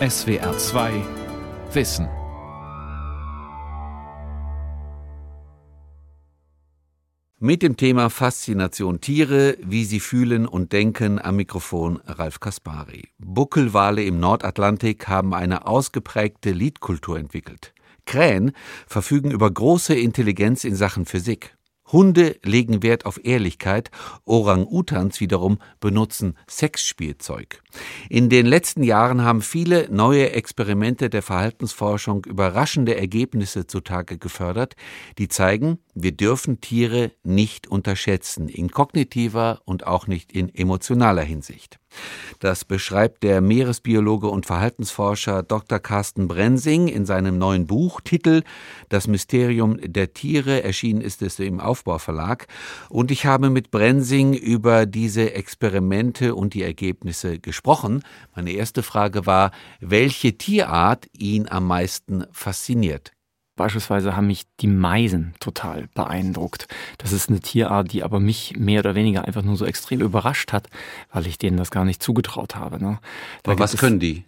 SWR 2 Wissen. Mit dem Thema Faszination Tiere, wie sie fühlen und denken am Mikrofon Ralf Kaspari. Buckelwale im Nordatlantik haben eine ausgeprägte Liedkultur entwickelt. Krähen verfügen über große Intelligenz in Sachen Physik. Hunde legen Wert auf Ehrlichkeit, Orang-Utans wiederum benutzen Sexspielzeug. In den letzten Jahren haben viele neue Experimente der Verhaltensforschung überraschende Ergebnisse zutage gefördert, die zeigen, wir dürfen Tiere nicht unterschätzen, in kognitiver und auch nicht in emotionaler Hinsicht. Das beschreibt der Meeresbiologe und Verhaltensforscher Dr. Carsten Brensing in seinem neuen Buch, Titel Das Mysterium der Tiere, erschienen ist es im Aufbauverlag. Und ich habe mit Brensing über diese Experimente und die Ergebnisse gesprochen. Meine erste Frage war, welche Tierart ihn am meisten fasziniert. Beispielsweise haben mich die Meisen total beeindruckt. Das ist eine Tierart, die aber mich mehr oder weniger einfach nur so extrem überrascht hat, weil ich denen das gar nicht zugetraut habe. Ne? Aber was können die?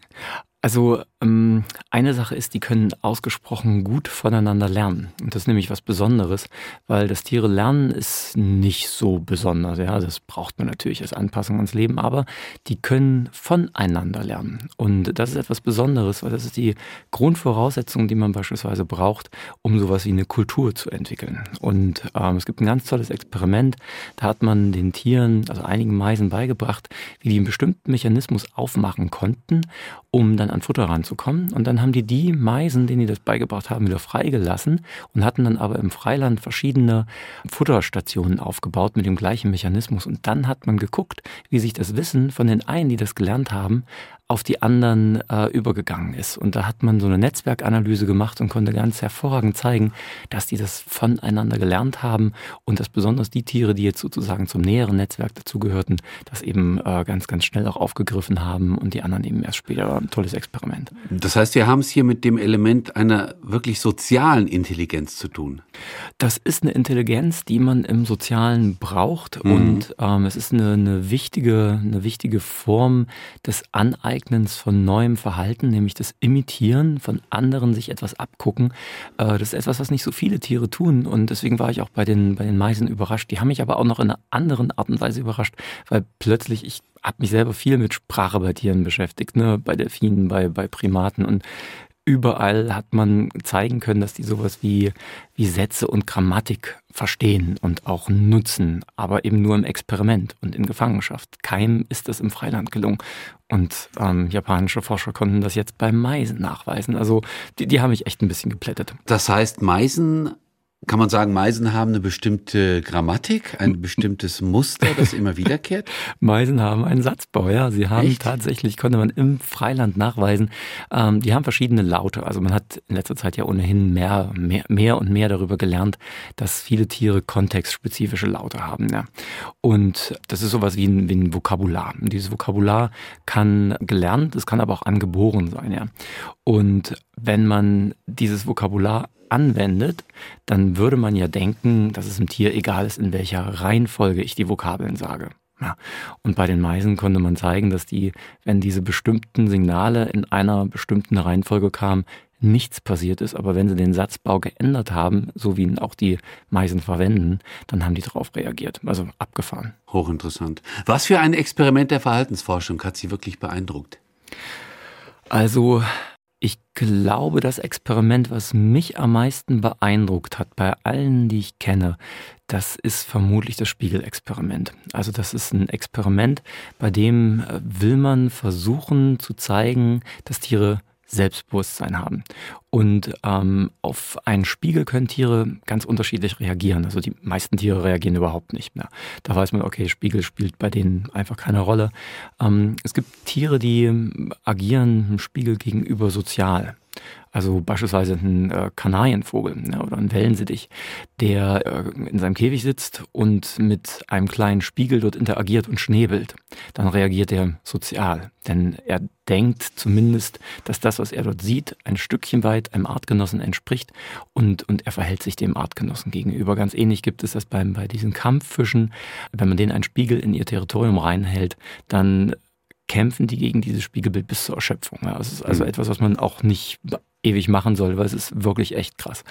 Also ähm, eine Sache ist, die können ausgesprochen gut voneinander lernen. Und das ist nämlich was Besonderes, weil das Tiere lernen ist nicht so besonders. Ja, das braucht man natürlich als Anpassung ans Leben, aber die können voneinander lernen. Und das ist etwas Besonderes, weil das ist die Grundvoraussetzung, die man beispielsweise braucht, um sowas wie eine Kultur zu entwickeln. Und ähm, es gibt ein ganz tolles Experiment, da hat man den Tieren, also einigen Meisen beigebracht, wie die einen bestimmten Mechanismus aufmachen konnten, um dann an Futter ranzukommen. Und dann haben die die Meisen, denen die das beigebracht haben, wieder freigelassen und hatten dann aber im Freiland verschiedene Futterstationen aufgebaut mit dem gleichen Mechanismus. Und dann hat man geguckt, wie sich das Wissen von den einen, die das gelernt haben, auf die anderen äh, übergegangen ist. Und da hat man so eine Netzwerkanalyse gemacht und konnte ganz hervorragend zeigen, dass die das voneinander gelernt haben und dass besonders die Tiere, die jetzt sozusagen zum näheren Netzwerk dazugehörten, das eben äh, ganz, ganz schnell auch aufgegriffen haben und die anderen eben erst später. Ein tolles Experiment. Das heißt, wir haben es hier mit dem Element einer wirklich sozialen Intelligenz zu tun. Das ist eine Intelligenz, die man im Sozialen braucht mhm. und ähm, es ist eine, eine, wichtige, eine wichtige Form des Aneignens von neuem Verhalten, nämlich das Imitieren von anderen, sich etwas abgucken. Äh, das ist etwas, was nicht so viele Tiere tun. Und deswegen war ich auch bei den, bei den Meisen überrascht. Die haben mich aber auch noch in einer anderen Art und Weise überrascht, weil plötzlich ich habe mich selber viel mit Sprache bei Tieren beschäftigt, ne? bei Delfinen, bei, bei Primaten und überall hat man zeigen können, dass die sowas wie, wie Sätze und Grammatik verstehen und auch nutzen, aber eben nur im Experiment und in Gefangenschaft. Keinem ist das im Freiland gelungen. Und ähm, japanische Forscher konnten das jetzt bei Meisen nachweisen. Also die, die haben mich echt ein bisschen geplättet. Das heißt, Meisen kann man sagen, Meisen haben eine bestimmte Grammatik, ein bestimmtes Muster, das immer wiederkehrt? Meisen haben einen Satzbau, ja. Sie haben Echt? tatsächlich, konnte man im Freiland nachweisen, ähm, die haben verschiedene Laute. Also man hat in letzter Zeit ja ohnehin mehr, mehr, mehr und mehr darüber gelernt, dass viele Tiere kontextspezifische Laute haben. Ja. Und das ist sowas wie ein, wie ein Vokabular. Und dieses Vokabular kann gelernt, es kann aber auch angeboren sein. Ja. Und wenn man dieses Vokabular anwendet, dann würde man ja denken, dass es im Tier egal ist, in welcher Reihenfolge ich die Vokabeln sage. Ja. Und bei den Meisen konnte man zeigen, dass die, wenn diese bestimmten Signale in einer bestimmten Reihenfolge kamen, nichts passiert ist, aber wenn sie den Satzbau geändert haben, so wie ihn auch die Meisen verwenden, dann haben die darauf reagiert, also abgefahren. Hochinteressant. Was für ein Experiment der Verhaltensforschung hat Sie wirklich beeindruckt? Also ich glaube, das Experiment, was mich am meisten beeindruckt hat bei allen, die ich kenne, das ist vermutlich das Spiegelexperiment. Also das ist ein Experiment, bei dem äh, will man versuchen zu zeigen, dass Tiere Selbstbewusstsein haben. Und ähm, auf einen Spiegel können Tiere ganz unterschiedlich reagieren. Also die meisten Tiere reagieren überhaupt nicht mehr. Da weiß man, okay, Spiegel spielt bei denen einfach keine Rolle. Ähm, es gibt Tiere, die agieren dem Spiegel gegenüber sozial. Also beispielsweise ein äh, Kanarienvogel ne, oder ein Wellensittich, der äh, in seinem Käfig sitzt und mit einem kleinen Spiegel dort interagiert und schnäbelt. Dann reagiert er sozial, denn er denkt zumindest, dass das, was er dort sieht, ein Stückchen weit einem Artgenossen entspricht und, und er verhält sich dem Artgenossen gegenüber. Ganz ähnlich gibt es das beim, bei diesen Kampffischen. Wenn man denen einen Spiegel in ihr Territorium reinhält, dann kämpfen die gegen dieses Spiegelbild bis zur Erschöpfung. Ja, es ist also mhm. etwas, was man auch nicht ewig machen soll, weil es ist wirklich echt krass.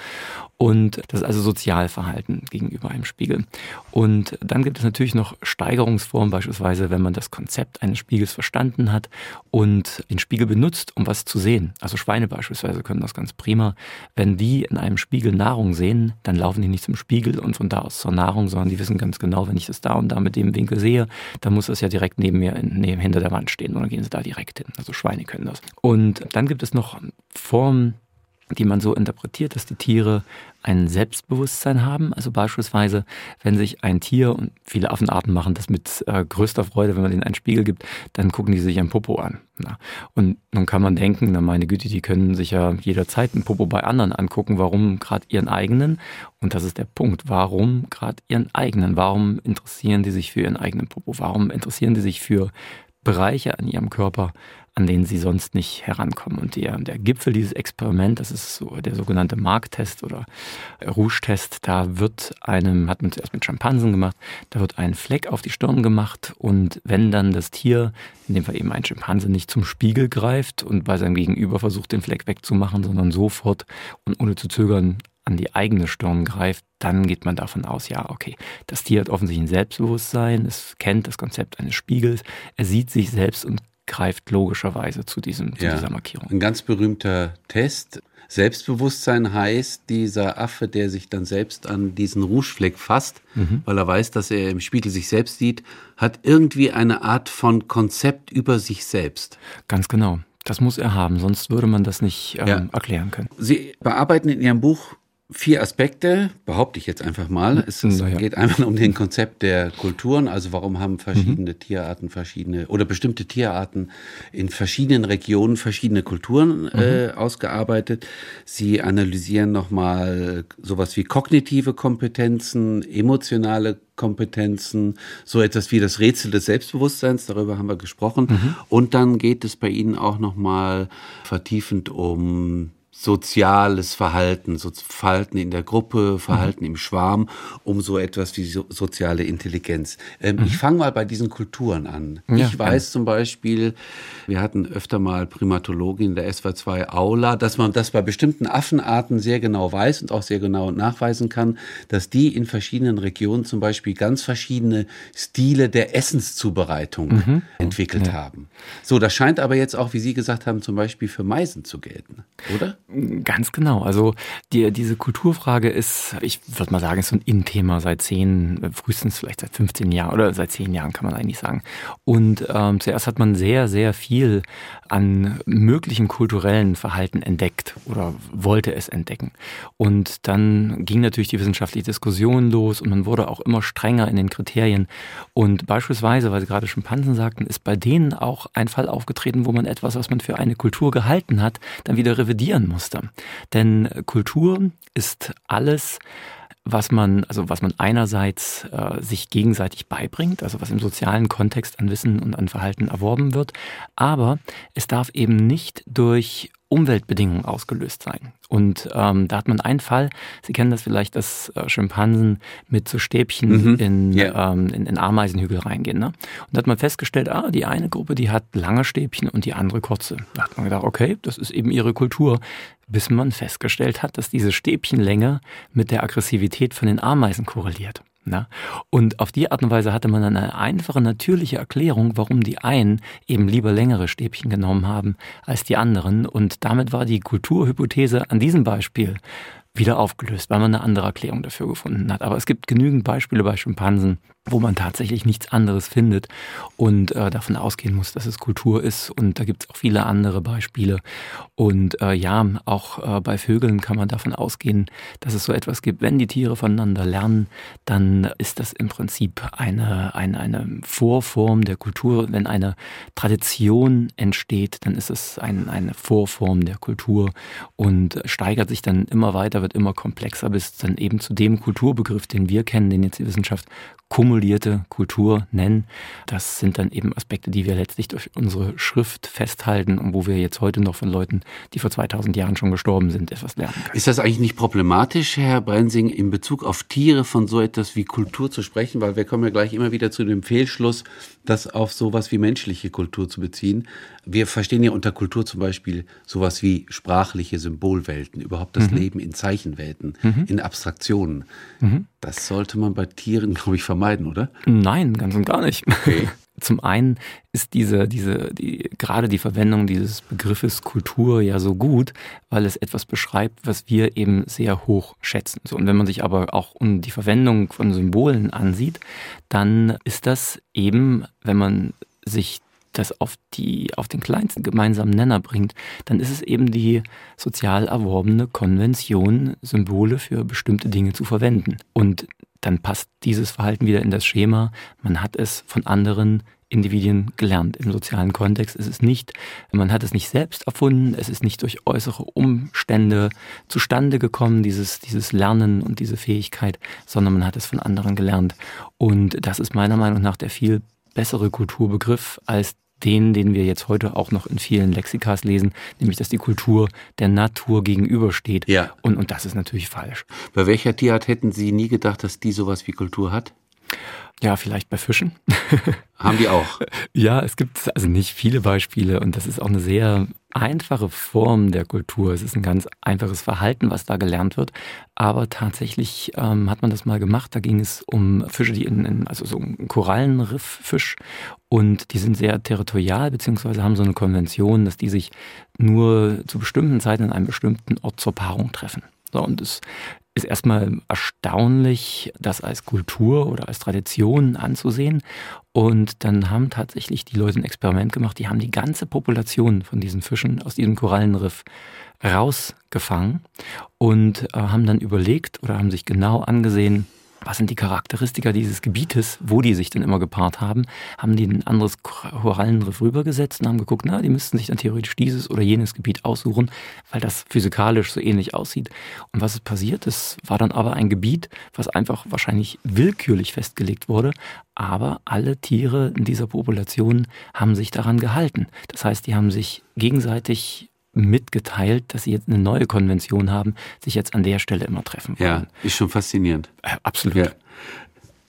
Und das ist also Sozialverhalten gegenüber einem Spiegel. Und dann gibt es natürlich noch Steigerungsformen, beispielsweise wenn man das Konzept eines Spiegels verstanden hat und den Spiegel benutzt, um was zu sehen. Also Schweine beispielsweise können das ganz prima. Wenn die in einem Spiegel Nahrung sehen, dann laufen die nicht zum Spiegel und von da aus zur Nahrung, sondern die wissen ganz genau, wenn ich das da und da mit dem Winkel sehe, dann muss das ja direkt neben mir neben, hinter der Wand stehen dann gehen sie da direkt hin. Also Schweine können das. Und dann gibt es noch Formen, die man so interpretiert, dass die Tiere ein Selbstbewusstsein haben. Also beispielsweise, wenn sich ein Tier, und viele Affenarten machen das mit äh, größter Freude, wenn man ihnen einen Spiegel gibt, dann gucken die sich ein Popo an. Na. Und nun kann man denken, na meine Güte, die können sich ja jederzeit ein Popo bei anderen angucken. Warum gerade ihren eigenen? Und das ist der Punkt. Warum gerade ihren eigenen? Warum interessieren die sich für ihren eigenen Popo? Warum interessieren die sich für Bereiche an ihrem Körper, an denen sie sonst nicht herankommen. Und der, der Gipfel dieses Experiments, das ist so der sogenannte Mark-Test oder Rouge-Test, da wird einem, hat man zuerst mit Schimpansen gemacht, da wird ein Fleck auf die Stirn gemacht und wenn dann das Tier, in dem Fall eben ein Schimpanse, nicht zum Spiegel greift und bei seinem Gegenüber versucht, den Fleck wegzumachen, sondern sofort und ohne zu zögern an die eigene Stirn greift, dann geht man davon aus, ja, okay, das Tier hat offensichtlich ein Selbstbewusstsein, es kennt das Konzept eines Spiegels, er sieht sich selbst und greift logischerweise zu, diesem, zu ja, dieser Markierung. Ein ganz berühmter Test. Selbstbewusstsein heißt, dieser Affe, der sich dann selbst an diesen Rouugefleck fasst, mhm. weil er weiß, dass er im Spiegel sich selbst sieht, hat irgendwie eine Art von Konzept über sich selbst. Ganz genau. Das muss er haben, sonst würde man das nicht ähm, ja. erklären können. Sie bearbeiten in Ihrem Buch vier Aspekte, behaupte ich jetzt einfach mal. Es, es ja. geht einfach um den Konzept der Kulturen, also warum haben verschiedene mhm. Tierarten verschiedene oder bestimmte Tierarten in verschiedenen Regionen verschiedene Kulturen mhm. äh, ausgearbeitet. Sie analysieren nochmal sowas wie kognitive Kompetenzen, emotionale Kompetenzen, so etwas wie das Rätsel des Selbstbewusstseins, darüber haben wir gesprochen. Mhm. Und dann geht es bei Ihnen auch nochmal vertiefend um soziales Verhalten, so Verhalten in der Gruppe, Verhalten mhm. im Schwarm, um so etwas wie so, soziale Intelligenz. Ähm, mhm. Ich fange mal bei diesen Kulturen an. Ja, ich weiß ja. zum Beispiel, wir hatten öfter mal Primatologin in der SW2 Aula, dass man das bei bestimmten Affenarten sehr genau weiß und auch sehr genau nachweisen kann, dass die in verschiedenen Regionen zum Beispiel ganz verschiedene Stile der Essenszubereitung mhm. entwickelt ja. haben. So, das scheint aber jetzt auch, wie Sie gesagt haben, zum Beispiel für Meisen zu gelten, oder? Ganz genau. Also die, diese Kulturfrage ist, ich würde mal sagen, ist so ein In-Thema seit zehn, frühestens vielleicht seit 15 Jahren oder seit zehn Jahren kann man eigentlich sagen. Und ähm, zuerst hat man sehr, sehr viel an möglichen kulturellen Verhalten entdeckt oder wollte es entdecken. Und dann ging natürlich die wissenschaftliche Diskussion los und man wurde auch immer strenger in den Kriterien. Und beispielsweise, weil Sie gerade Schimpansen sagten, ist bei denen auch ein Fall aufgetreten, wo man etwas, was man für eine Kultur gehalten hat, dann wieder revidieren musste. Denn Kultur ist alles, was man, also was man einerseits äh, sich gegenseitig beibringt, also was im sozialen Kontext an Wissen und an Verhalten erworben wird, aber es darf eben nicht durch Umweltbedingungen ausgelöst sein. Und ähm, da hat man einen Fall, Sie kennen das vielleicht, dass äh, Schimpansen mit so Stäbchen mhm. in, yeah. ähm, in, in, Ameisenhügel reingehen. Ne? Und da hat man festgestellt, ah, die eine Gruppe, die hat lange Stäbchen und die andere kurze. Da hat man gedacht, okay, das ist eben ihre Kultur. Bis man festgestellt hat, dass diese Stäbchenlänge mit der Aggressivität von den Ameisen korreliert. Na? Und auf die Art und Weise hatte man eine einfache, natürliche Erklärung, warum die einen eben lieber längere Stäbchen genommen haben als die anderen. Und damit war die Kulturhypothese an diesem Beispiel wieder aufgelöst, weil man eine andere Erklärung dafür gefunden hat. Aber es gibt genügend Beispiele bei Schimpansen, wo man tatsächlich nichts anderes findet und äh, davon ausgehen muss, dass es Kultur ist. Und da gibt es auch viele andere Beispiele. Und äh, ja, auch äh, bei Vögeln kann man davon ausgehen, dass es so etwas gibt. Wenn die Tiere voneinander lernen, dann ist das im Prinzip eine, eine, eine Vorform der Kultur. Wenn eine Tradition entsteht, dann ist es ein, eine Vorform der Kultur und steigert sich dann immer weiter wird immer komplexer, bis dann eben zu dem Kulturbegriff, den wir kennen, den jetzt die Wissenschaft kumulierte Kultur nennen. Das sind dann eben Aspekte, die wir letztlich durch unsere Schrift festhalten und wo wir jetzt heute noch von Leuten, die vor 2000 Jahren schon gestorben sind, etwas lernen können. Ist das eigentlich nicht problematisch, Herr Brensing, in Bezug auf Tiere von so etwas wie Kultur zu sprechen? Weil wir kommen ja gleich immer wieder zu dem Fehlschluss, das auf sowas wie menschliche Kultur zu beziehen. Wir verstehen ja unter Kultur zum Beispiel sowas wie sprachliche Symbolwelten, überhaupt das mhm. Leben in Zeichenwelten, mhm. in Abstraktionen. Mhm. Das sollte man bei Tieren, glaube ich, vermeiden, oder? Nein, ganz und gar nicht. Okay. Zum einen ist diese, diese, die, gerade die Verwendung dieses Begriffes Kultur ja so gut, weil es etwas beschreibt, was wir eben sehr hoch schätzen. So, und wenn man sich aber auch um die Verwendung von Symbolen ansieht, dann ist das eben, wenn man sich das auf, die, auf den kleinsten gemeinsamen Nenner bringt, dann ist es eben die sozial erworbene Konvention, Symbole für bestimmte Dinge zu verwenden. Und dann passt dieses Verhalten wieder in das Schema. Man hat es von anderen Individuen gelernt. Im sozialen Kontext ist es nicht, man hat es nicht selbst erfunden, es ist nicht durch äußere Umstände zustande gekommen, dieses, dieses Lernen und diese Fähigkeit, sondern man hat es von anderen gelernt. Und das ist meiner Meinung nach der viel bessere Kulturbegriff als den, den wir jetzt heute auch noch in vielen Lexikas lesen, nämlich dass die Kultur der Natur gegenübersteht. Ja. Und, und das ist natürlich falsch. Bei welcher Tierart hätten Sie nie gedacht, dass die sowas wie Kultur hat? Ja, vielleicht bei Fischen. Haben die auch? ja, es gibt also nicht viele Beispiele und das ist auch eine sehr einfache Form der Kultur. Es ist ein ganz einfaches Verhalten, was da gelernt wird. Aber tatsächlich ähm, hat man das mal gemacht. Da ging es um Fische, die in, in also so ein Korallenrifffisch und die sind sehr territorial, beziehungsweise haben so eine Konvention, dass die sich nur zu bestimmten Zeiten an einem bestimmten Ort zur Paarung treffen. So, und es ist erstmal erstaunlich, das als Kultur oder als Tradition anzusehen. Und dann haben tatsächlich die Leute ein Experiment gemacht, die haben die ganze Population von diesen Fischen aus diesem Korallenriff rausgefangen und äh, haben dann überlegt oder haben sich genau angesehen, was sind die Charakteristika dieses Gebietes, wo die sich denn immer gepaart haben, haben die ein anderes Korallenriff rübergesetzt und haben geguckt, na, die müssten sich dann theoretisch dieses oder jenes Gebiet aussuchen, weil das physikalisch so ähnlich aussieht. Und was ist passiert? Es war dann aber ein Gebiet, was einfach wahrscheinlich willkürlich festgelegt wurde, aber alle Tiere in dieser Population haben sich daran gehalten. Das heißt, die haben sich gegenseitig mitgeteilt, dass sie jetzt eine neue Konvention haben, sich jetzt an der Stelle immer treffen wollen. Ja, ist schon faszinierend. Äh, absolut. Ja.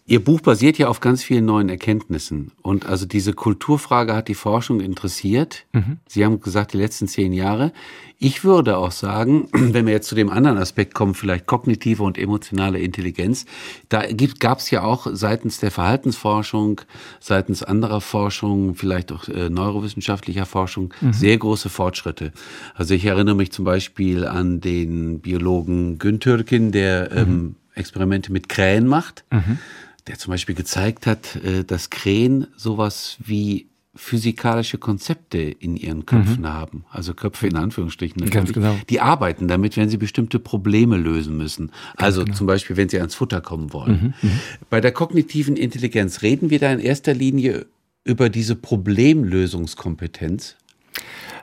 Ihr Buch basiert ja auf ganz vielen neuen Erkenntnissen. Und also diese Kulturfrage hat die Forschung interessiert. Mhm. Sie haben gesagt, die letzten zehn Jahre. Ich würde auch sagen, wenn wir jetzt zu dem anderen Aspekt kommen, vielleicht kognitive und emotionale Intelligenz, da gab es ja auch seitens der Verhaltensforschung, seitens anderer Forschung, vielleicht auch äh, neurowissenschaftlicher Forschung, mhm. sehr große Fortschritte. Also ich erinnere mich zum Beispiel an den Biologen Güntürkin, der mhm. ähm, Experimente mit Krähen macht. Mhm der zum Beispiel gezeigt hat, äh, dass Krähen sowas wie physikalische Konzepte in ihren Köpfen mhm. haben. Also Köpfe in Anführungsstrichen natürlich. Ganz genau. Die arbeiten damit, wenn sie bestimmte Probleme lösen müssen. Ganz also genau. zum Beispiel, wenn sie ans Futter kommen wollen. Mhm. Mhm. Bei der kognitiven Intelligenz reden wir da in erster Linie über diese Problemlösungskompetenz.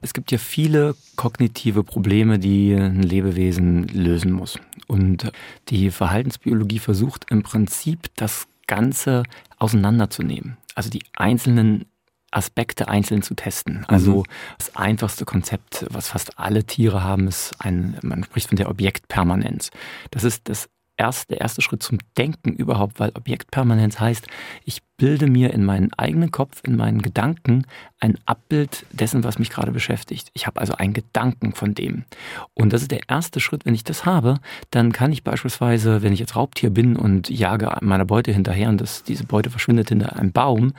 Es gibt ja viele kognitive Probleme, die ein Lebewesen lösen muss. Und die Verhaltensbiologie versucht im Prinzip das Ganze auseinanderzunehmen. Also die einzelnen Aspekte einzeln zu testen. Also mhm. das einfachste Konzept, was fast alle Tiere haben, ist ein, man spricht von der Objektpermanenz. Das ist das erst der erste Schritt zum Denken überhaupt, weil Objektpermanenz heißt, ich bilde mir in meinen eigenen Kopf, in meinen Gedanken ein Abbild dessen, was mich gerade beschäftigt. Ich habe also einen Gedanken von dem. Und das ist der erste Schritt. Wenn ich das habe, dann kann ich beispielsweise, wenn ich jetzt Raubtier bin und jage meiner Beute hinterher und das, diese Beute verschwindet hinter einem Baum,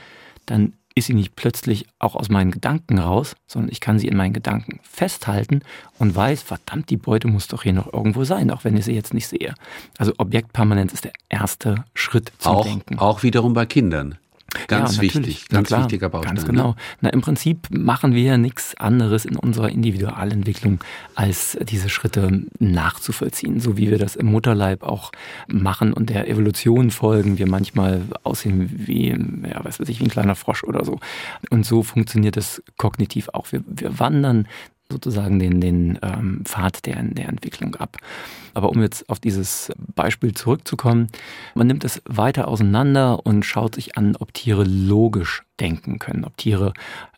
dann ist sie nicht plötzlich auch aus meinen Gedanken raus, sondern ich kann sie in meinen Gedanken festhalten und weiß, verdammt, die Beute muss doch hier noch irgendwo sein, auch wenn ich sie jetzt nicht sehe. Also Objektpermanenz ist der erste Schritt zum auch, Denken. Auch wiederum bei Kindern. Ganz ja, wichtig, ganz klar, wichtiger Baustein. Ganz genau. Ne? Na, Im Prinzip machen wir ja nichts anderes in unserer Individualentwicklung, als diese Schritte nachzuvollziehen, so wie wir das im Mutterleib auch machen und der Evolution folgen, wir manchmal aussehen wie, ja, was weiß ich, wie ein kleiner Frosch oder so. Und so funktioniert es kognitiv auch. Wir, wir wandern sozusagen den, den ähm, Pfad der, der Entwicklung ab. Aber um jetzt auf dieses Beispiel zurückzukommen, man nimmt es weiter auseinander und schaut sich an, ob Tiere logisch denken können, ob Tiere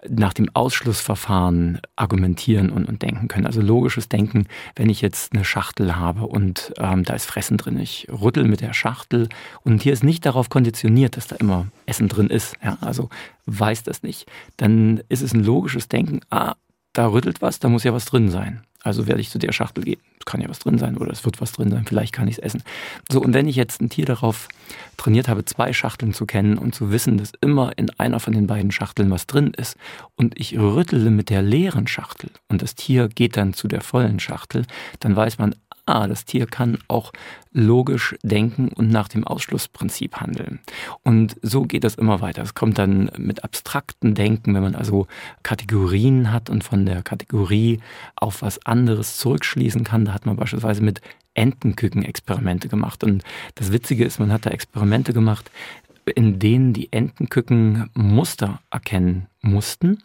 nach dem Ausschlussverfahren argumentieren und, und denken können. Also logisches Denken, wenn ich jetzt eine Schachtel habe und ähm, da ist Fressen drin, ich rüttel mit der Schachtel und ein Tier ist nicht darauf konditioniert, dass da immer Essen drin ist, ja, also weiß das nicht, dann ist es ein logisches Denken, ah, da rüttelt was, da muss ja was drin sein. Also werde ich zu der Schachtel gehen. Es kann ja was drin sein oder es wird was drin sein, vielleicht kann ich es essen. So, und wenn ich jetzt ein Tier darauf trainiert habe, zwei Schachteln zu kennen und zu wissen, dass immer in einer von den beiden Schachteln was drin ist und ich rüttele mit der leeren Schachtel und das Tier geht dann zu der vollen Schachtel, dann weiß man, ah, das Tier kann auch logisch denken und nach dem Ausschlussprinzip handeln. Und so geht das immer weiter. Es kommt dann mit abstrakten Denken, wenn man also Kategorien hat und von der Kategorie auf was anderes zurückschließen kann. Da hat man beispielsweise mit Entenküken-Experimente gemacht. Und das Witzige ist, man hat da Experimente gemacht, in denen die Entenküken Muster erkennen mussten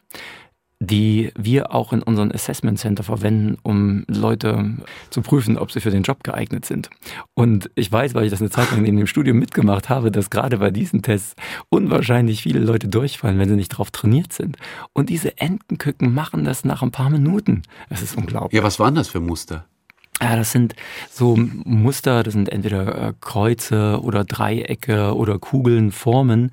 die wir auch in unserem Assessment Center verwenden, um Leute zu prüfen, ob sie für den Job geeignet sind. Und ich weiß, weil ich das eine Zeit lang in dem Studium mitgemacht habe, dass gerade bei diesen Tests unwahrscheinlich viele Leute durchfallen, wenn sie nicht darauf trainiert sind. Und diese Entenküken machen das nach ein paar Minuten. Es ist unglaublich. Ja, was waren das für Muster? Ja, das sind so Muster, das sind entweder äh, Kreuze oder Dreiecke oder Kugeln, Formen.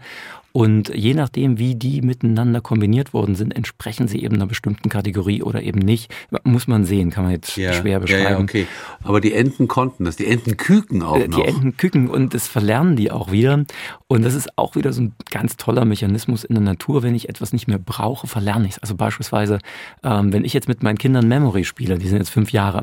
Und je nachdem, wie die miteinander kombiniert worden sind, entsprechen sie eben einer bestimmten Kategorie oder eben nicht. Muss man sehen, kann man jetzt ja, schwer beschreiben. Ja, ja, okay. Aber die Enten konnten das, die Enten küken auch äh, noch. Die Enten küken und das verlernen die auch wieder. Und das ist auch wieder so ein ganz toller Mechanismus in der Natur. Wenn ich etwas nicht mehr brauche, verlerne ich es. Also beispielsweise, ähm, wenn ich jetzt mit meinen Kindern Memory spiele, die sind jetzt fünf Jahre,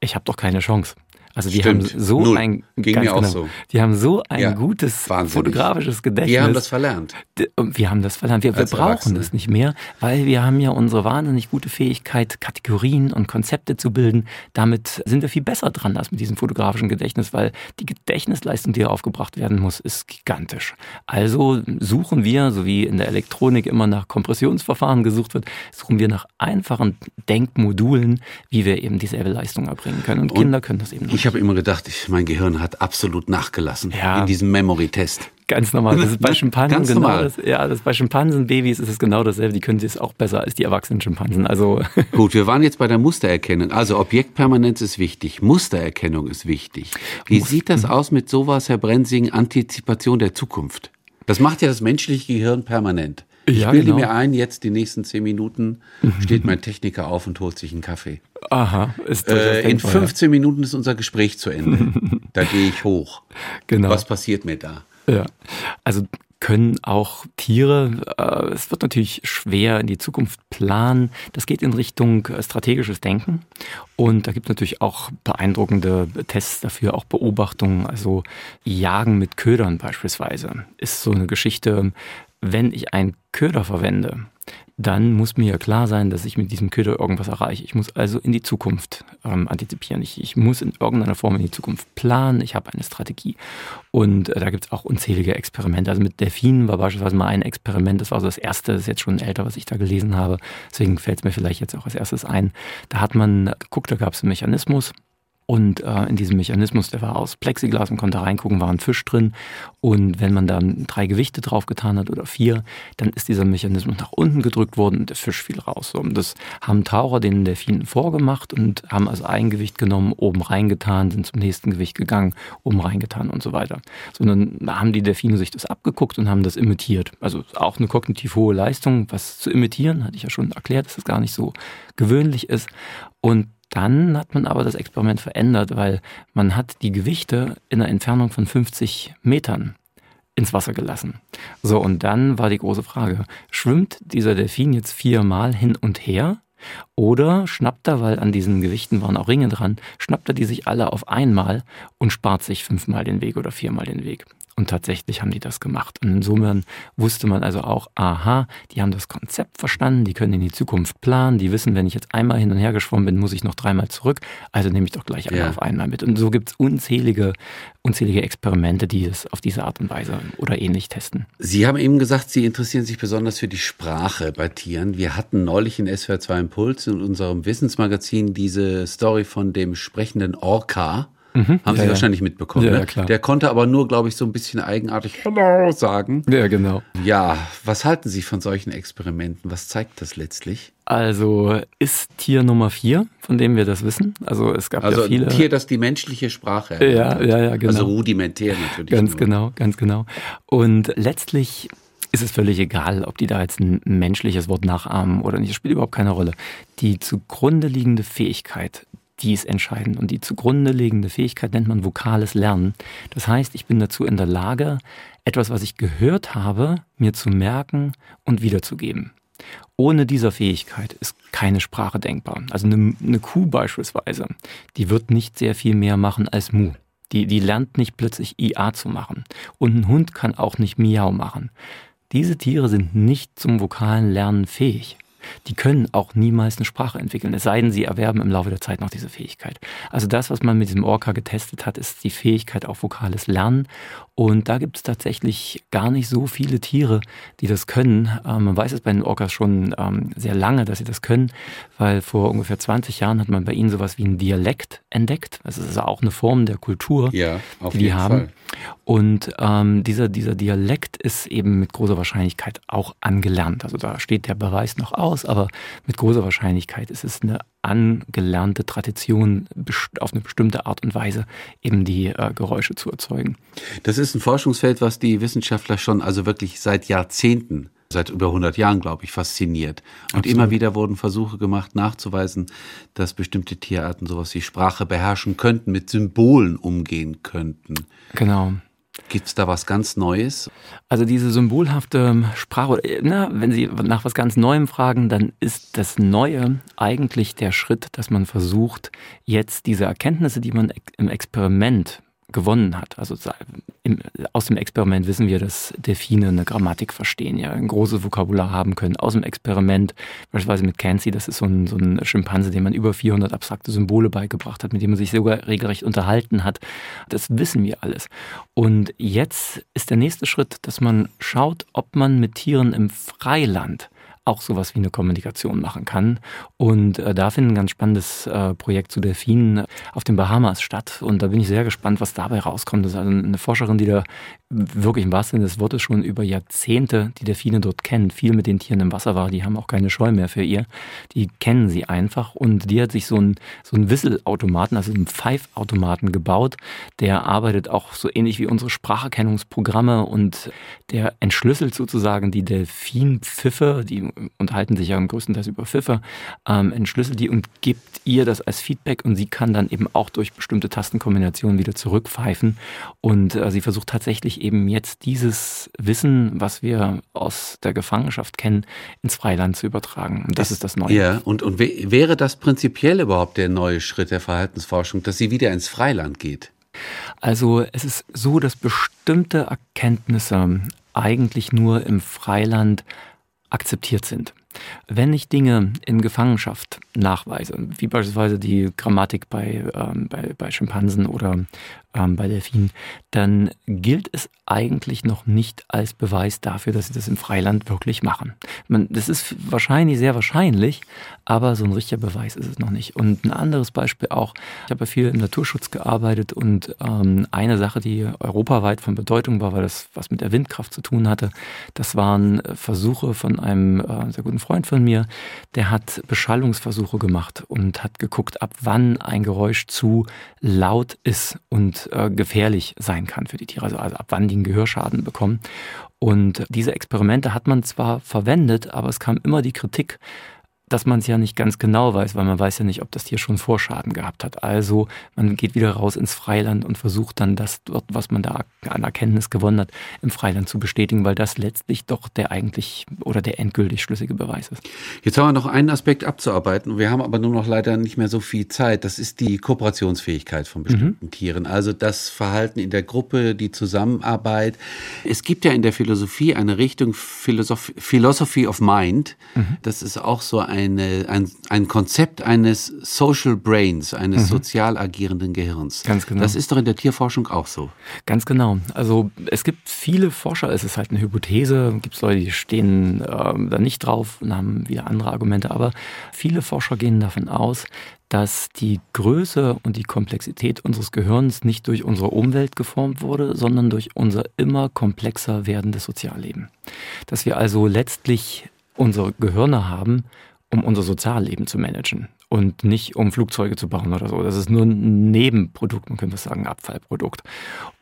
ich habe doch keine Chance. Also die Stimmt. haben so Null. ein Ging mir auch genau, so. Die haben so ein Ja, gutes wahnsinnig. fotografisches Gedächtnis. Die haben das verlernt. Wir haben das verlernt. Wir, wir brauchen das nicht mehr, weil wir haben ja unsere wahnsinnig gute Fähigkeit, Kategorien und Konzepte zu bilden. Damit sind wir viel besser dran als mit diesem fotografischen Gedächtnis, weil die Gedächtnisleistung, die aufgebracht werden muss, ist gigantisch. Also suchen wir, so wie in der Elektronik immer nach Kompressionsverfahren gesucht wird, suchen wir nach einfachen Denkmodulen, wie wir eben dieselbe Leistung erbringen können. Und, Und Kinder können das eben Ich habe immer gedacht, ich, mein Gehirn hat absolut nachgelassen Ja. in diesem Memory-Test. Ganz normal. Das ist bei? Schimpansen genau normal. das. Ja, das bei Schimpansenbabys ist es genau dasselbe. Die können es auch besser als die erwachsenen Schimpansen. Also Gut, wir waren jetzt bei der Mustererkennung. Also Objektpermanenz ist wichtig, Mustererkennung ist wichtig. Wie sieht das aus mit sowas, Herr Brensing, Antizipation der Zukunft? Das macht ja das menschliche Gehirn permanent. Ich Ja, bilde genau. mir ein, jetzt die nächsten zehn Minuten steht mein Techniker auf und holt sich einen Kaffee. aha, ist Äh, in denkbar, 15 Minuten ist unser Gespräch zu Ende. da gehe ich hoch. Genau. Was passiert mir da? Ja. Also können auch Tiere, äh, es wird natürlich schwer in die Zukunft planen. Das geht in Richtung äh, strategisches Denken. Und da gibt es natürlich auch beeindruckende Tests dafür, auch Beobachtungen. Also Jagen mit Ködern beispielsweise ist so eine Geschichte, wenn ich einen Köder verwende, dann muss mir ja klar sein, dass ich mit diesem Köder irgendwas erreiche. Ich muss also in die Zukunft ähm, antizipieren. Ich, ich muss in irgendeiner Form in die Zukunft planen. Ich habe eine Strategie. Und äh, da gibt es auch unzählige Experimente. Also mit Delfinen war beispielsweise mal ein Experiment, das war so das erste, das ist jetzt schon älter, was ich da gelesen habe. Deswegen fällt es mir vielleicht jetzt auch als erstes ein. Da hat man geguckt, da gab es einen Mechanismus. Und äh, in diesem Mechanismus, der war aus Plexiglas, man konnte reingucken, war ein Fisch drin. Und wenn man dann drei Gewichte draufgetan hat oder vier, dann ist dieser Mechanismus nach unten gedrückt worden und der Fisch fiel raus. So, und das haben Taucher den Delfinen vorgemacht und haben also ein Gewicht genommen, oben reingetan, sind zum nächsten Gewicht gegangen, oben reingetan und so weiter. So, und dann haben die Delfine sich das abgeguckt und haben das imitiert. Also auch eine kognitiv hohe Leistung, was zu imitieren, hatte ich ja schon erklärt, dass das gar nicht so gewöhnlich ist. Und dann hat man aber das Experiment verändert, weil man hat die Gewichte in einer Entfernung von 50 Metern ins Wasser gelassen. So, und dann war die große Frage, schwimmt dieser Delfin jetzt viermal hin und her? Oder schnappt er, weil an diesen Gewichten waren auch Ringe dran, schnappt er die sich alle auf einmal und spart sich fünfmal den Weg oder viermal den Weg. Und tatsächlich haben die das gemacht. Und insofern wusste man also auch, aha, die haben das Konzept verstanden, die können in die Zukunft planen, die wissen, wenn ich jetzt einmal hin und her geschwommen bin, muss ich noch dreimal zurück. Also nehme ich doch gleich alle ja. auf einmal mit. Und so gibt es unzählige, unzählige Experimente, die es auf diese Art und Weise oder ähnlich testen. Sie haben eben gesagt, Sie interessieren sich besonders für die Sprache bei Tieren. Wir hatten neulich in SWR 2 Impuls in unserem Wissensmagazin diese Story von dem sprechenden Orca. Mhm. Haben ja, Sie wahrscheinlich mitbekommen. Ja, ne? klar. Der konnte aber nur, glaube ich, so ein bisschen eigenartig Hello sagen. Ja, genau. Ja, was halten Sie von solchen Experimenten? Was zeigt das letztlich? Also ist Tier Nummer vier, von dem wir das wissen. Also es gab also ja viele. Ein Tier, das die menschliche Sprache ja, ja, ja, genau. Also rudimentär natürlich. Ganz nur. genau, ganz genau. Und letztlich ist es völlig egal, ob die da jetzt ein menschliches Wort nachahmen oder nicht. Das spielt überhaupt keine Rolle. Die zugrunde liegende Fähigkeit, die ist entscheidend. Und die zugrunde liegende Fähigkeit nennt man vokales Lernen. Das heißt, ich bin dazu in der Lage, etwas, was ich gehört habe, mir zu merken und wiederzugeben. Ohne dieser Fähigkeit ist keine Sprache denkbar. Also eine, eine, Kuh beispielsweise, die wird nicht sehr viel mehr machen als Mu. Die, die lernt nicht plötzlich IA zu machen. Und ein Hund kann auch nicht Miau machen. Diese Tiere sind nicht zum vokalen Lernen fähig die können auch niemals eine Sprache entwickeln, es sei denn, sie erwerben im Laufe der Zeit noch diese Fähigkeit. Also das, was man mit diesem Orca getestet hat, ist die Fähigkeit auf vokales Lernen. Und da gibt es tatsächlich gar nicht so viele Tiere, die das können. Ähm, man weiß es bei den Orcas schon ähm, sehr lange, dass sie das können, weil vor ungefähr 20 Jahren hat man bei ihnen sowas wie einen Dialekt entdeckt. Das ist also auch eine Form der Kultur, ja, die die haben. Fall. Und ähm, dieser, dieser Dialekt ist eben mit großer Wahrscheinlichkeit auch angelernt. Also da steht der Beweis noch aus, aber mit großer Wahrscheinlichkeit ist es eine angelernte Tradition, auf eine bestimmte Art und Weise eben die äh, Geräusche zu erzeugen. Das ist ein Forschungsfeld, was die Wissenschaftler schon also wirklich seit Jahrzehnten seit über 100 Jahren, glaube ich, fasziniert. Und Absolut. immer wieder wurden Versuche gemacht, nachzuweisen, dass bestimmte Tierarten sowas wie Sprache beherrschen könnten, mit Symbolen umgehen könnten. Genau. Gibt es da was ganz Neues? Also diese symbolhafte Sprache, na, wenn Sie nach was ganz Neuem fragen, dann ist das Neue eigentlich der Schritt, dass man versucht, jetzt diese Erkenntnisse, die man im Experiment gewonnen hat. Also im, aus dem Experiment wissen wir, dass Delfine eine Grammatik verstehen, ja, ein großes Vokabular haben können. Aus dem Experiment, beispielsweise mit Kansi, das ist so ein, so ein Schimpanse, dem man über 400 abstrakte Symbole beigebracht hat, mit dem man sich sogar regelrecht unterhalten hat. Das wissen wir alles. Und jetzt ist der nächste Schritt, dass man schaut, ob man mit Tieren im Freiland auch sowas wie eine Kommunikation machen kann. Und äh, da findet ein ganz spannendes äh, Projekt zu Delfinen auf den Bahamas statt. Und da bin ich sehr gespannt, was dabei rauskommt. Das ist also eine Forscherin, die da wirklich im wahrsten Sinne des Wortes schon über Jahrzehnte die Delfine dort kennt, viel mit den Tieren im Wasser war, die haben auch keine Scheu mehr für ihr. Die kennen sie einfach und die hat sich so einen so Whistle-Automaten, also einen Pfeifautomaten gebaut, der arbeitet auch so ähnlich wie unsere Spracherkennungsprogramme und der entschlüsselt sozusagen die Delfinpfiffe, die unterhalten sich ja im größten Teil über Pfiffe, ähm, entschlüsselt die und gibt ihr das als Feedback und sie kann dann eben auch durch bestimmte Tastenkombinationen wieder zurückpfeifen und äh, sie versucht tatsächlich eben jetzt dieses Wissen, was wir aus der Gefangenschaft kennen, ins Freiland zu übertragen. Und das ist das Neue. Ja, und, und wäre das prinzipiell überhaupt der neue Schritt der Verhaltensforschung, dass sie wieder ins Freiland geht? Also es ist so, dass bestimmte Erkenntnisse eigentlich nur im Freiland akzeptiert sind. Wenn ich Dinge in Gefangenschaft nachweise, wie beispielsweise die Grammatik bei, ähm, bei, bei Schimpansen oder ähm, bei Delfinen, dann gilt es eigentlich noch nicht als Beweis dafür, dass sie das im Freiland wirklich machen. Man, das ist wahrscheinlich sehr wahrscheinlich, aber so ein richtiger Beweis ist es noch nicht. Und ein anderes Beispiel auch, ich habe ja viel im Naturschutz gearbeitet und ähm, eine Sache, die europaweit von Bedeutung war, weil das was mit der Windkraft zu tun hatte, das waren Versuche von einem äh, sehr guten Freund von mir, der hat Beschallungsversuche gemacht und hat geguckt, ab wann ein Geräusch zu laut ist und äh, gefährlich sein kann für die Tiere, also, also ab wann die einen Gehörschaden bekommen. Und diese Experimente hat man zwar verwendet, aber es kam immer die Kritik, dass man es ja nicht ganz genau weiß, weil man weiß ja nicht, ob das Tier schon Vorschaden gehabt hat. Also man geht wieder raus ins Freiland und versucht dann das dort, was man da an Erkenntnis gewonnen hat, im Freiland zu bestätigen, weil das letztlich doch der eigentlich oder der endgültig schlüssige Beweis ist. Jetzt haben wir noch einen Aspekt abzuarbeiten. Wir haben aber nur noch leider nicht mehr so viel Zeit. Das ist die Kooperationsfähigkeit von bestimmten mhm. Tieren. Also das Verhalten in der Gruppe, die Zusammenarbeit. Es gibt ja in der Philosophie eine Richtung Philosophy of Mind. Mhm. Das ist auch so ein eine, ein, ein Konzept eines Social Brains, eines mhm. sozial agierenden Gehirns. Ganz genau. Das ist doch in der Tierforschung auch so. Ganz genau. Also es gibt viele Forscher, es ist halt eine Hypothese, gibt es Leute, die stehen äh, da nicht drauf und haben wieder andere Argumente, aber viele Forscher gehen davon aus, dass die Größe und die Komplexität unseres Gehirns nicht durch unsere Umwelt geformt wurde, sondern durch unser immer komplexer werdendes Sozialleben. Dass wir also letztlich unsere Gehirne haben, um unser Sozialleben zu managen und nicht um Flugzeuge zu bauen oder so. Das ist nur ein Nebenprodukt, man könnte sagen Abfallprodukt.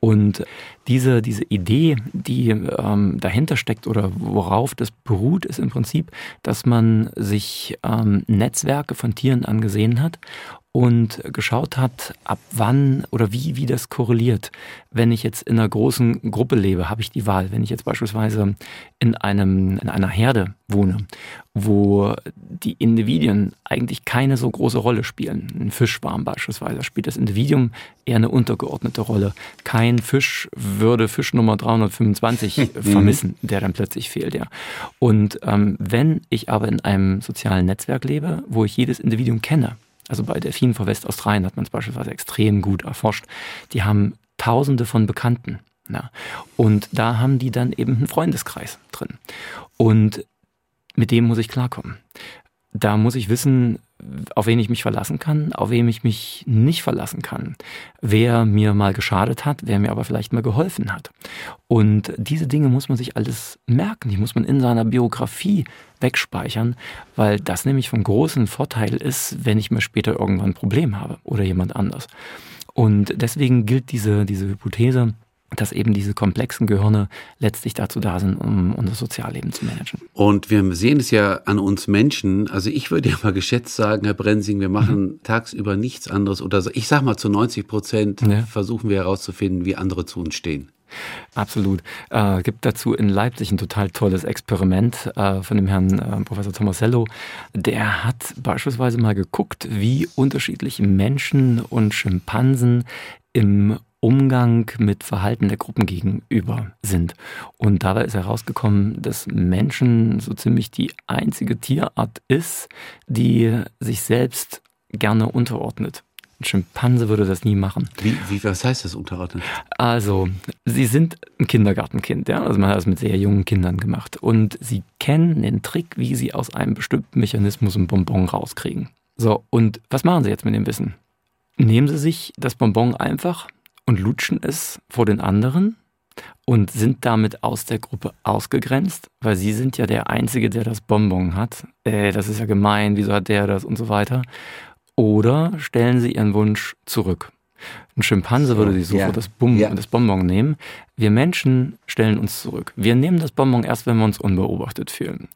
Und diese, diese Idee, die ähm, dahinter steckt oder worauf das beruht, ist im Prinzip, dass man sich ähm, Netzwerke von Tieren angesehen hat und geschaut hat, ab wann oder wie, wie das korreliert. Wenn ich jetzt in einer großen Gruppe lebe, habe ich die Wahl. Wenn ich jetzt beispielsweise in, einem, in einer Herde wohne, wo die Individuen eigentlich keine so große Rolle spielen, ein Fischschwarm beispielsweise, spielt das Individuum eher eine untergeordnete Rolle. Kein Fisch würde Fisch Nummer 325 mhm. vermissen, der dann plötzlich fehlt, ja. Und ähm, wenn ich aber in einem sozialen Netzwerk lebe, wo ich jedes Individuum kenne, also bei Delfinen vor Westaustralien hat man es beispielsweise extrem gut erforscht. Die haben Tausende von Bekannten. Ja. Und da haben die dann eben einen Freundeskreis drin. Und mit dem muss ich klarkommen. Da muss ich wissen, auf wen ich mich verlassen kann, auf wen ich mich nicht verlassen kann, wer mir mal geschadet hat, wer mir aber vielleicht mal geholfen hat. Und diese Dinge muss man sich alles merken, die muss man in seiner Biografie wegspeichern, weil das nämlich von großem Vorteil ist, wenn ich mal später irgendwann ein Problem habe oder jemand anders. Und deswegen gilt diese, diese Hypothese, dass eben diese komplexen Gehirne letztlich dazu da sind, um unser Sozialleben zu managen. Und wir sehen es ja an uns Menschen. Also ich würde ja mal geschätzt sagen, Herr Brensing, wir machen mhm. tagsüber nichts anderes oder ich sag mal zu 90 Prozent ja. versuchen wir herauszufinden, wie andere zu uns stehen. Absolut. Äh, gibt dazu in Leipzig ein total tolles Experiment äh, von dem Herrn äh, Professor Tomasello. Der hat beispielsweise mal geguckt, wie unterschiedliche Menschen und Schimpansen im Umgang mit Verhalten der Gruppen gegenüber sind. Und dabei ist herausgekommen, dass Menschen so ziemlich die einzige Tierart ist, die sich selbst gerne unterordnet. Ein Schimpanse würde das nie machen. Wie, wie was heißt das unterordnen? Also, sie sind ein Kindergartenkind, ja. Also man hat das mit sehr jungen Kindern gemacht. Und sie kennen den Trick, wie sie aus einem bestimmten Mechanismus ein Bonbon rauskriegen. So, und was machen sie jetzt mit dem Wissen? Nehmen sie sich das Bonbon einfach und lutschen es vor den anderen und sind damit aus der Gruppe ausgegrenzt, weil sie sind ja der Einzige, der das Bonbon hat. Äh, das ist ja gemein, wieso hat der das und so weiter. Oder stellen sie ihren Wunsch zurück. Ein Schimpanse so, würde sich sofort ja, das, Bum ja. das Bonbon nehmen. Wir Menschen stellen uns zurück. Wir nehmen das Bonbon erst, wenn wir uns unbeobachtet fühlen.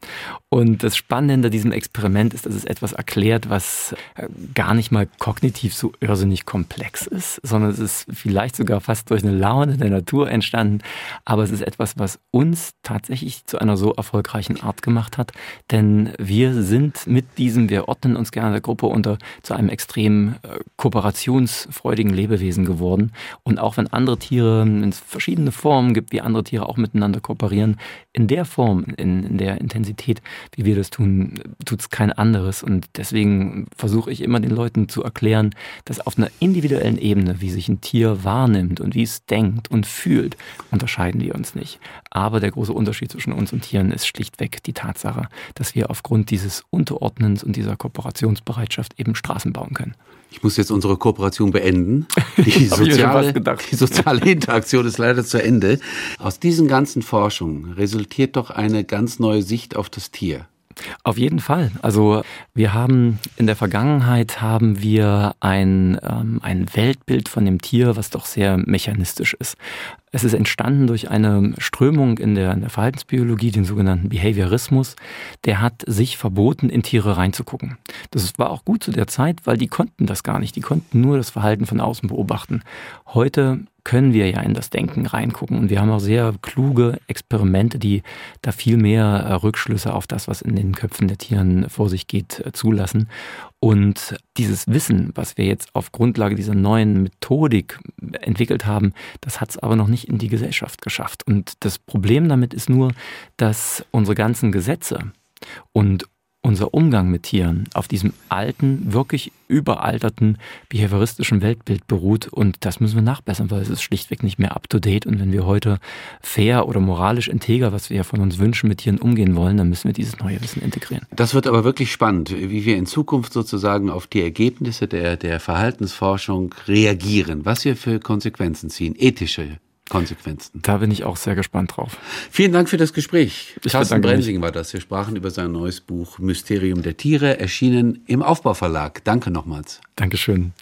Und das Spannende hinter diesem Experiment ist, dass es etwas erklärt, was äh, gar nicht mal kognitiv so irrsinnig komplex ist, sondern es ist vielleicht sogar fast durch eine Laune der Natur entstanden. Aber es ist etwas, was uns tatsächlich zu einer so erfolgreichen Art gemacht hat. Denn wir sind mit diesem, wir ordnen uns gerne der Gruppe unter, zu einem extrem äh, kooperationsfreudigen Lebewesen geworden. Und auch wenn andere Tiere in verschiedene eine Form gibt, wie andere Tiere auch miteinander kooperieren, in der Form, in, in der Intensität, wie wir das tun, tut es kein anderes. Und deswegen versuche ich immer den Leuten zu erklären, dass auf einer individuellen Ebene, wie sich ein Tier wahrnimmt und wie es denkt und fühlt, unterscheiden wir uns nicht. Aber der große Unterschied zwischen uns und Tieren ist schlichtweg die Tatsache, dass wir aufgrund dieses Unterordnens und dieser Kooperationsbereitschaft eben Straßen bauen können. Ich muss jetzt unsere Kooperation beenden. Die soziale, die soziale Interaktion ist leider zu Ende. Aus diesen ganzen Forschungen resultiert doch eine ganz neue Sicht auf das Tier. Auf jeden Fall. Also wir haben in der Vergangenheit haben wir ein, ähm, ein Weltbild von dem Tier, was doch sehr mechanistisch ist. Es ist entstanden durch eine Strömung in der, in der Verhaltensbiologie, den sogenannten Behaviorismus. Der hat sich verboten, in Tiere reinzugucken. Das war auch gut zu der Zeit, weil die konnten das gar nicht. Die konnten nur das Verhalten von außen beobachten. Heute können wir ja in das Denken reingucken. Und wir haben auch sehr kluge Experimente, die da viel mehr äh, Rückschlüsse auf das, was in den Köpfen der Tieren vor sich geht, äh, zulassen. Und dieses Wissen, was wir jetzt auf Grundlage dieser neuen Methodik entwickelt haben, das hat es aber noch nicht in die Gesellschaft geschafft. Und das Problem damit ist nur, dass unsere ganzen Gesetze und unser Umgang mit Tieren auf diesem alten, wirklich überalterten behavioristischen Weltbild beruht und das müssen wir nachbessern, weil es ist schlichtweg nicht mehr up-to-date und wenn wir heute fair oder moralisch integer, was wir ja von uns wünschen, mit Tieren umgehen wollen, dann müssen wir dieses neue Wissen integrieren. Das wird aber wirklich spannend, wie wir in Zukunft sozusagen auf die Ergebnisse der, der Verhaltensforschung reagieren, was wir für Konsequenzen ziehen, ethische Konsequenzen. Da bin ich auch sehr gespannt drauf. Vielen Dank für das Gespräch. Ich Carsten Brensing war das. Wir sprachen über sein neues Buch Mysterium der Tiere, erschienen im Aufbauverlag. Danke nochmals. Dankeschön.